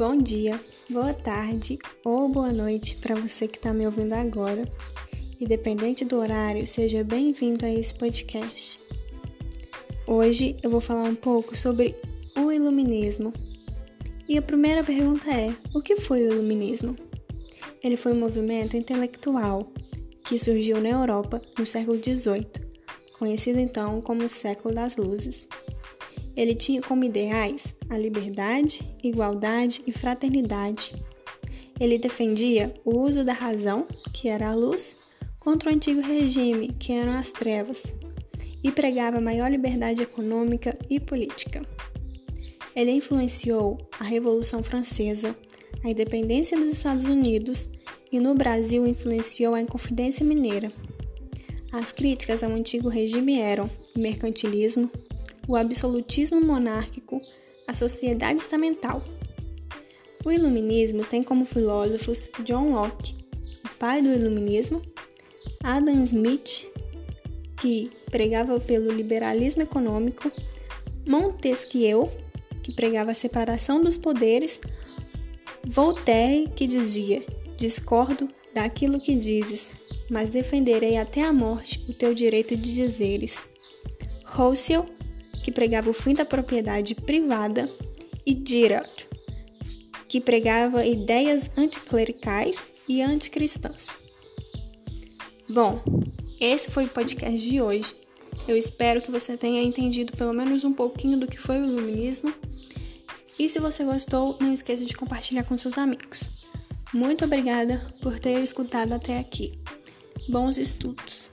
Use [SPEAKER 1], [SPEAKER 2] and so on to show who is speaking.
[SPEAKER 1] Bom dia, boa tarde ou boa noite para você que está me ouvindo agora. Independente do horário, seja bem-vindo a esse podcast. Hoje eu vou falar um pouco sobre o Iluminismo. E a primeira pergunta é: o que foi o Iluminismo? Ele foi um movimento intelectual que surgiu na Europa no século XVIII, conhecido então como o Século das Luzes. Ele tinha como ideais a liberdade, igualdade e fraternidade. Ele defendia o uso da razão, que era a luz, contra o antigo regime, que eram as trevas, e pregava maior liberdade econômica e política. Ele influenciou a Revolução Francesa, a independência dos Estados Unidos e no Brasil influenciou a Inconfidência Mineira. As críticas ao antigo regime eram o mercantilismo, o absolutismo monárquico, a sociedade estamental. O iluminismo tem como filósofos John Locke, o pai do iluminismo, Adam Smith, que pregava pelo liberalismo econômico, Montesquieu, que pregava a separação dos poderes, Voltaire, que dizia: Discordo daquilo que dizes, mas defenderei até a morte o teu direito de dizeres. Rousseau, que pregava o fim da propriedade privada, e Diderot, que pregava ideias anticlericais e anticristãs. Bom, esse foi o podcast de hoje. Eu espero que você tenha entendido pelo menos um pouquinho do que foi o iluminismo. E se você gostou, não esqueça de compartilhar com seus amigos. Muito obrigada por ter escutado até aqui. Bons estudos!